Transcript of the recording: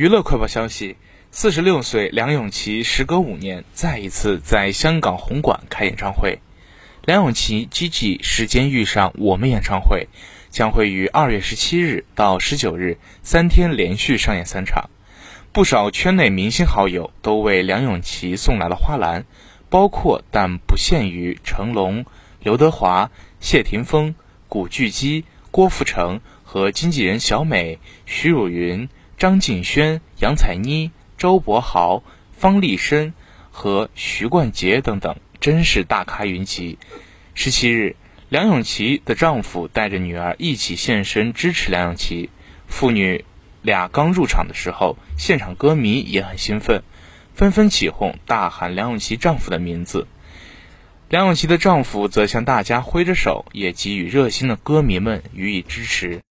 娱乐快报消息：四十六岁梁咏琪时隔五年再一次在香港红馆开演唱会。梁咏琪 G.G 时间遇上我们演唱会，将会于二月十七日到十九日三天连续上演三场。不少圈内明星好友都为梁咏琪送来了花篮，包括但不限于成龙、刘德华、谢霆锋、古巨基、郭富城和经纪人小美、徐汝云、张敬轩、杨采妮、周柏豪、方力申和徐冠杰等等，真是大咖云集。十七日，梁咏琪的丈夫带着女儿一起现身支持梁咏琪，父女。俩刚入场的时候，现场歌迷也很兴奋，纷纷起哄，大喊梁咏琪丈夫的名字。梁咏琪的丈夫则向大家挥着手，也给予热心的歌迷们予以支持。